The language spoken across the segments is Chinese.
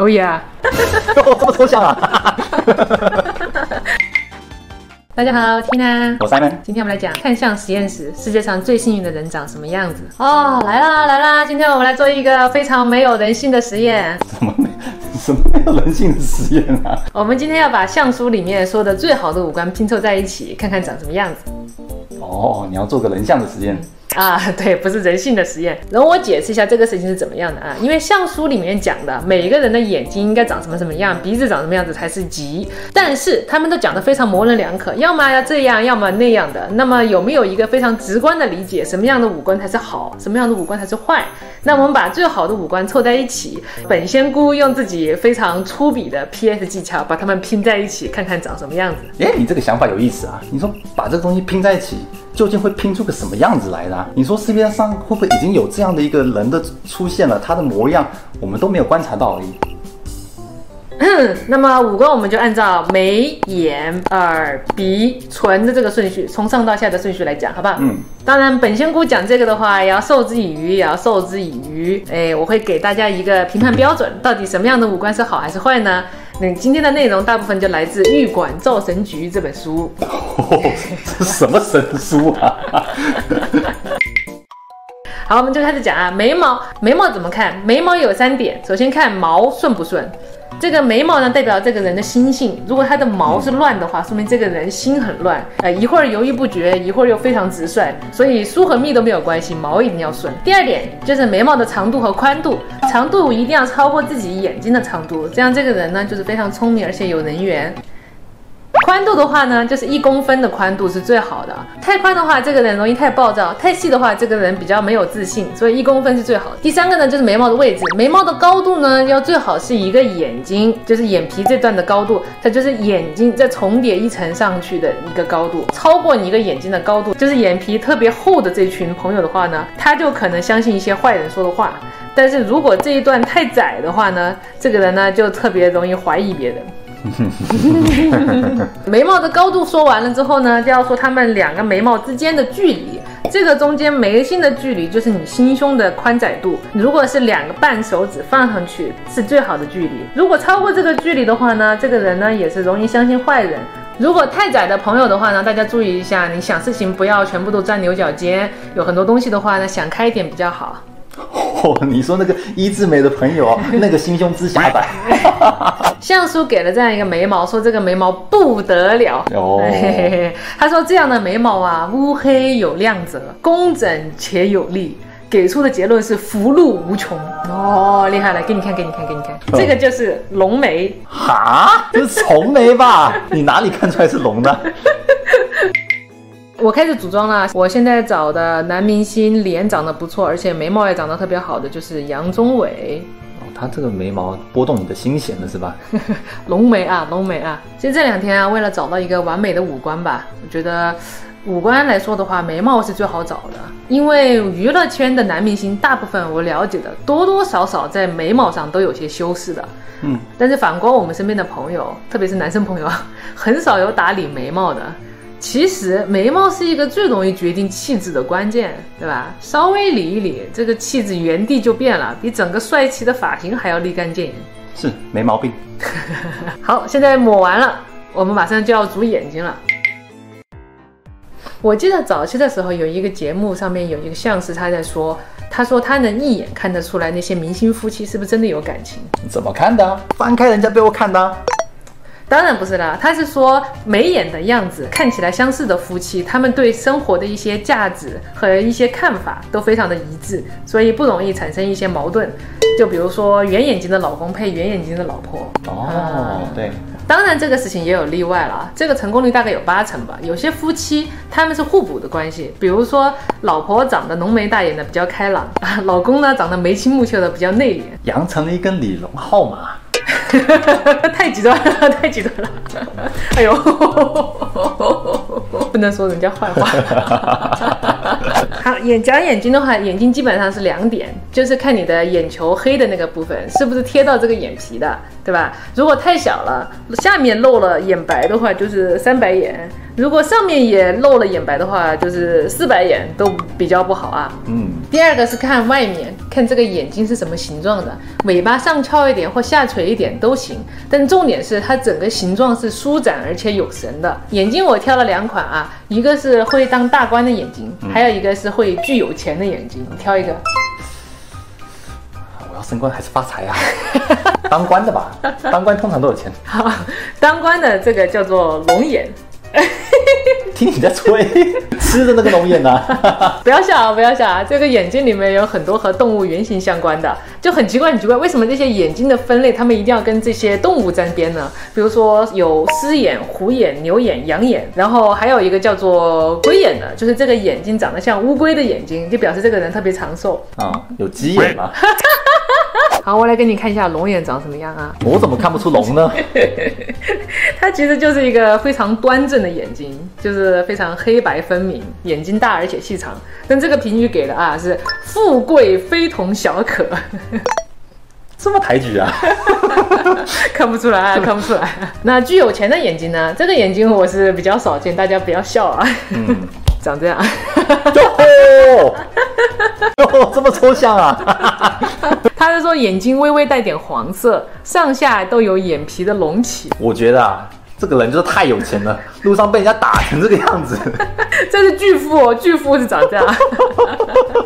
哦呀，哦，这么抽象啊！大家好，Tina，我 Simon，今天我们来讲看相实验室，世界上最幸运的人长什么样子？哦，来啦来啦，今天我们来做一个非常没有人性的实验。什么没什么没有人性的实验啊？我们今天要把相书里面说的最好的五官拼凑在一起，看看长什么样子。哦，你要做个人像的实验。啊，对，不是人性的实验。然后我解释一下这个事情是怎么样的啊？因为相书里面讲的每一个人的眼睛应该长什么什么样，鼻子长什么样子才是吉，但是他们都讲的非常模棱两可，要么要这样，要么那样的。那么有没有一个非常直观的理解，什么样的五官才是好，什么样的五官才是坏？那我们把最好的五官凑在一起，本仙姑用自己非常粗鄙的 PS 技巧把它们拼在一起，看看长什么样子。哎，你这个想法有意思啊！你说把这个东西拼在一起，究竟会拼出个什么样子来呢？你说市面上会不会已经有这样的一个人的出现了？他的模样我们都没有观察到而已。那么五官我们就按照眉、眼、耳、鼻、唇的这个顺序，从上到下的顺序来讲，好不好？嗯。当然，本仙姑讲这个的话，也要授之以鱼，也要授之以渔。哎，我会给大家一个评判标准，到底什么样的五官是好还是坏呢？那今天的内容大部分就来自《玉管造神局》这本书。哦，这什么神书啊？好，我们就开始讲啊，眉毛，眉毛怎么看？眉毛有三点，首先看毛顺不顺。这个眉毛呢，代表这个人的心性。如果他的毛是乱的话，说明这个人心很乱。呃，一会儿犹豫不决，一会儿又非常直率。所以疏和密都没有关系，毛一定要顺。第二点就是眉毛的长度和宽度，长度一定要超过自己眼睛的长度，这样这个人呢就是非常聪明，而且有人缘。宽度的话呢，就是一公分的宽度是最好的。太宽的话，这个人容易太暴躁；太细的话，这个人比较没有自信。所以一公分是最好的。第三个呢，就是眉毛的位置，眉毛的高度呢，要最好是一个眼睛，就是眼皮这段的高度，它就是眼睛再重叠一层上去的一个高度。超过你一个眼睛的高度，就是眼皮特别厚的这群朋友的话呢，他就可能相信一些坏人说的话。但是如果这一段太窄的话呢，这个人呢就特别容易怀疑别人。眉毛的高度说完了之后呢，就要说他们两个眉毛之间的距离。这个中间眉心的距离就是你心胸的宽窄度。如果是两个半手指放上去是最好的距离。如果超过这个距离的话呢，这个人呢也是容易相信坏人。如果太窄的朋友的话呢，大家注意一下，你想事情不要全部都钻牛角尖，有很多东西的话呢，想开一点比较好。哦，你说那个一字眉的朋友，那个心胸之狭窄。相书给了这样一个眉毛，说这个眉毛不得了。哦，他说这样的眉毛啊，乌黑有亮泽，工整且有力，给出的结论是福禄无穷。哦，厉害了，给你看，给你看，给你看，这个就是龙眉。哈，这是虫眉吧？你哪里看出来是龙的？我开始组装了。我现在找的男明星脸长得不错，而且眉毛也长得特别好的，就是杨宗纬。哦，他这个眉毛拨动你的心弦了是吧？浓眉啊，浓眉啊！其实这两天啊，为了找到一个完美的五官吧，我觉得五官来说的话，眉毛是最好找的。因为娱乐圈的男明星大部分我了解的，多多少少在眉毛上都有些修饰的。嗯，但是反观我们身边的朋友，特别是男生朋友，很少有打理眉毛的。其实眉毛是一个最容易决定气质的关键，对吧？稍微理一理，这个气质原地就变了，比整个帅气的发型还要立竿见影。是没毛病。好，现在抹完了，我们马上就要煮眼睛了。我记得早期的时候有一个节目，上面有一个相师他在说，他说他能一眼看得出来那些明星夫妻是不是真的有感情？怎么看的？翻开人家被窝看的。当然不是啦，他是说眉眼的样子看起来相似的夫妻，他们对生活的一些价值和一些看法都非常的一致，所以不容易产生一些矛盾。就比如说圆眼睛的老公配圆眼睛的老婆。哦，对。当然这个事情也有例外了，这个成功率大概有八成吧。有些夫妻他们是互补的关系，比如说老婆长得浓眉大眼的比较开朗，老公呢长得眉清目秀的比较内敛，养成了一根李龙号码。太极端了，太极端了！哎呦，不能说人家坏话。好，眼讲眼睛的话，眼睛基本上是两点，就是看你的眼球黑的那个部分是不是贴到这个眼皮的。对吧？如果太小了，下面露了眼白的话，就是三白眼；如果上面也露了眼白的话，就是四白眼，都比较不好啊。嗯，第二个是看外面，看这个眼睛是什么形状的，尾巴上翘一点或下垂一点都行，但重点是它整个形状是舒展而且有神的。眼睛我挑了两款啊，一个是会当大官的眼睛，还有一个是会巨有钱的眼睛，你挑一个。升官还是发财啊？当官的吧，当官通常都有钱。好，当官的这个叫做龙眼。听你在吹，吃的那个龙眼呢、不要笑啊，不要笑啊！这个眼睛里面有很多和动物原型相关的，就很奇怪，很奇怪，为什么这些眼睛的分类，他们一定要跟这些动物沾边呢？比如说有狮眼、虎眼、牛眼、羊眼，然后还有一个叫做龟眼的，就是这个眼睛长得像乌龟的眼睛，就表示这个人特别长寿。啊、有鸡眼吗？好，我来给你看一下龙眼长什么样啊？我怎么看不出龙呢？它其实就是一个非常端正的眼睛，就是非常黑白分明，眼睛大而且细长。但这个评语给的啊是富贵非同小可，这么抬举啊？看不出来啊，看不出来。那具有钱的眼睛呢？这个眼睛我是比较少见，大家不要笑啊。嗯，长这样，哟，哟，这么抽象啊？他是说眼睛微微带点黄色，上下都有眼皮的隆起，我觉得啊，这个人就是太有钱了，路上被人家打成这个样子。这是巨富哦，巨富是长这样。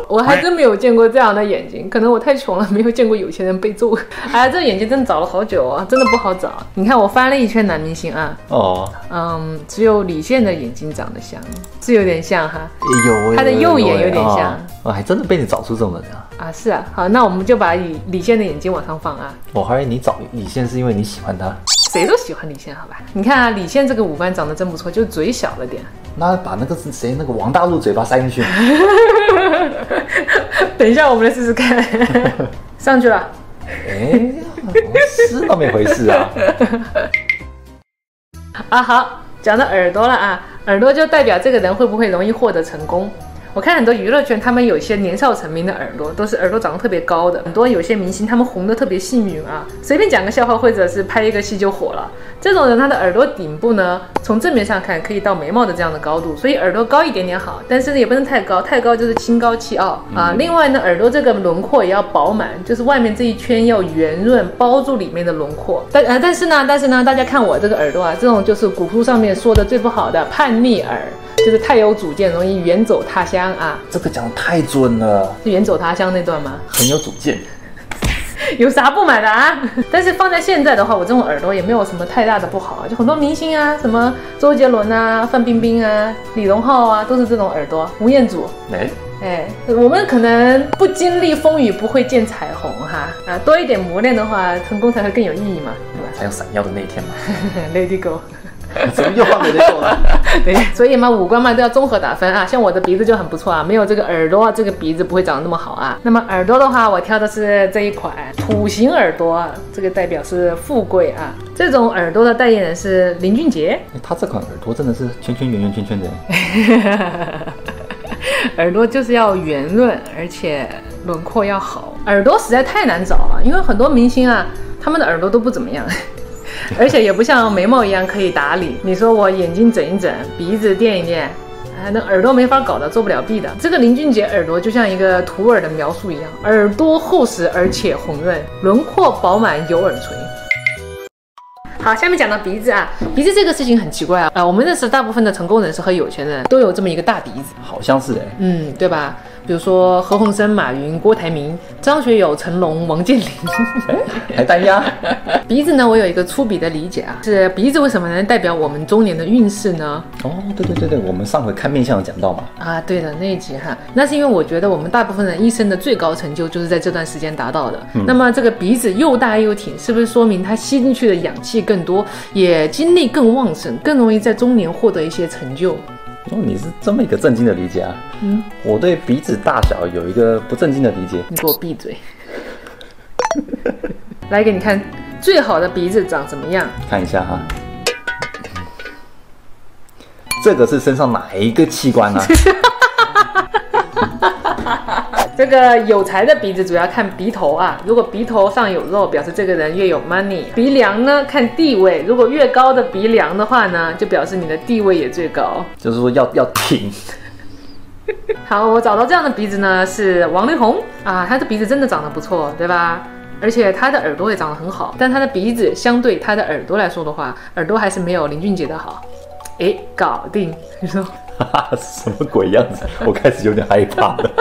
我还真没有见过这样的眼睛，可能我太穷了，没有见过有钱人被揍。哎，这眼睛真的找了好久啊，真的不好找。你看我翻了一圈男明星啊，哦，嗯，只有李现的眼睛长得像，是有点像哈。有他的右眼有点像哦，还真的被你找出这种人啊！啊，是啊，好，那我们就把李李现的眼睛往上放啊。我怀疑你找李现是因为你喜欢他，谁都喜欢李现，好吧？你看啊，李现这个五官长得真不错，就嘴小了点。那把那个是谁？那个王大陆嘴巴塞进去，等一下，我们来试试看。上去了。哎，是那么一回事啊！啊，好，讲到耳朵了啊，耳朵就代表这个人会不会容易获得成功。我看很多娱乐圈，他们有一些年少成名的耳朵，都是耳朵长得特别高的。很多有些明星，他们红的特别幸运啊，随便讲个笑话或者是拍一个戏就火了。这种人，他的耳朵顶部呢，从正面上看可以到眉毛的这样的高度，所以耳朵高一点点好，但是呢也不能太高，太高就是心高气傲啊。另外呢，耳朵这个轮廓也要饱满，就是外面这一圈要圆润，包住里面的轮廓。但呃，但是呢，但是呢，大家看我这个耳朵啊，这种就是古书上面说的最不好的叛逆耳。就是太有主见，容易远走他乡啊！这个讲得太准了，是远走他乡那段吗？很有主见。有啥不满的啊？但是放在现在的话，我这种耳朵也没有什么太大的不好啊。就很多明星啊，什么周杰伦啊、范冰冰啊、李荣浩啊，都是这种耳朵。吴彦祖，哎，哎，我们可能不经历风雨不会见彩虹哈啊，多一点磨练的话，成功才会更有意义嘛，对吧才有闪耀的那一天嘛。Lady Go。怎么又换别的秀了？对，所以嘛，五官嘛都要综合打分啊。像我的鼻子就很不错啊，没有这个耳朵，这个鼻子不会长得那么好啊。那么耳朵的话，我挑的是这一款土型耳朵，啊，这个代表是富贵啊。这种耳朵的代言人是林俊杰，哎他这款耳朵真的是圈圈圆圆圈圈的。耳朵就是要圆润，而且轮廓要好。耳朵实在太难找了，因为很多明星啊，他们的耳朵都不怎么样。而且也不像眉毛一样可以打理。你说我眼睛整一整，鼻子垫一垫，啊，那耳朵没法搞的，做不了弊的。这个林俊杰耳朵就像一个图耳的描述一样，耳朵厚实而且红润，轮廓饱满有耳垂。好，下面讲到鼻子啊，鼻子这个事情很奇怪啊，啊，我们认识大部分的成功人士和有钱人都有这么一个大鼻子，好像是哎，嗯，对吧？比如说何鸿燊、马云、郭台铭、张学友、成龙、王健林。还单押。鼻子呢，我有一个粗鄙的理解啊，是鼻子为什么能代表我们中年的运势呢？哦，对对对对，我们上回看面相有讲到嘛。啊，对的那一集哈，那是因为我觉得我们大部分人一生的最高成就就是在这段时间达到的。那么这个鼻子又大又挺，是不是说明他吸进去的氧气更多，也精力更旺盛，更容易在中年获得一些成就？哦，你是这么一个正经的理解啊？嗯，我对鼻子大小有一个不正经的理解。你给我闭嘴！来给你看最好的鼻子长什么样。看一下哈，这个是身上哪一个器官啊？这个有才的鼻子主要看鼻头啊，如果鼻头上有肉，表示这个人越有 money。鼻梁呢看地位，如果越高的鼻梁的话呢，就表示你的地位也最高。就是说要要挺。好，我找到这样的鼻子呢，是王力宏啊，他的鼻子真的长得不错，对吧？而且他的耳朵也长得很好，但他的鼻子相对他的耳朵来说的话，耳朵还是没有林俊杰的好。哎，搞定，你说 什么鬼样子？我开始有点害怕了。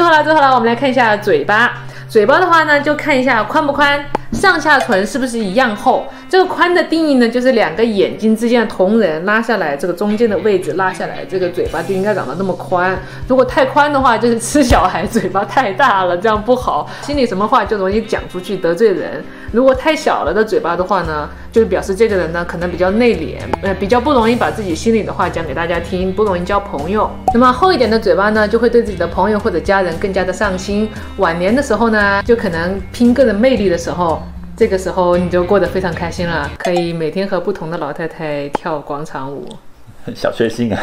最后了，最后了，我们来看一下嘴巴。嘴巴的话呢，就看一下宽不宽，上下唇是不是一样厚。这个宽的定义呢，就是两个眼睛之间的瞳仁拉下来，这个中间的位置拉下来，这个嘴巴就应该长得那么宽。如果太宽的话，就是吃小孩嘴巴太大了，这样不好，心里什么话就容易讲出去得罪人。如果太小了的嘴巴的话呢，就表示这个人呢可能比较内敛，呃，比较不容易把自己心里的话讲给大家听，不容易交朋友。那么厚一点的嘴巴呢，就会对自己的朋友或者家人更加的上心。晚年的时候呢，就可能拼个人魅力的时候。这个时候你就过得非常开心了，可以每天和不同的老太太跳广场舞，小确幸啊。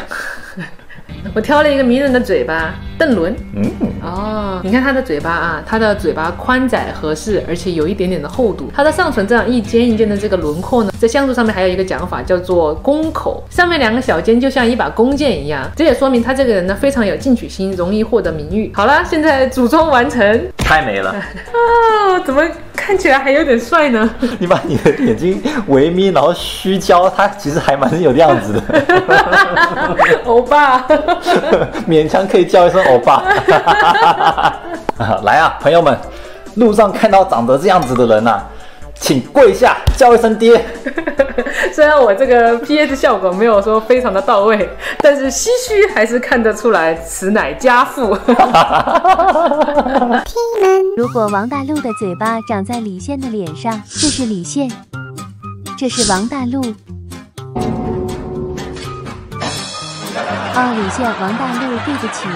我挑了一个迷人的嘴巴，邓伦。嗯，哦，你看他的嘴巴啊，他的嘴巴宽窄合适，而且有一点点的厚度。他的上唇这样一尖一尖的这个轮廓呢，在相术上面还有一个讲法叫做弓口，上面两个小尖就像一把弓箭一样。这也说明他这个人呢非常有进取心，容易获得名誉。好了，现在组装完成，太美了啊！怎么？看起来还有点帅呢。你把你的眼睛微眯，然后虚焦，他其实还蛮有样子的。欧巴，勉强可以叫一声欧巴。来啊，朋友们，路上看到长得这样子的人呐。请跪下，叫一声爹。虽然我这个 PS 效果没有说非常的到位，但是唏嘘还是看得出来，此乃家父。如果王大陆的嘴巴长在李现的脸上，这是李现，这是王大陆。哦，李现，王大陆，对不起。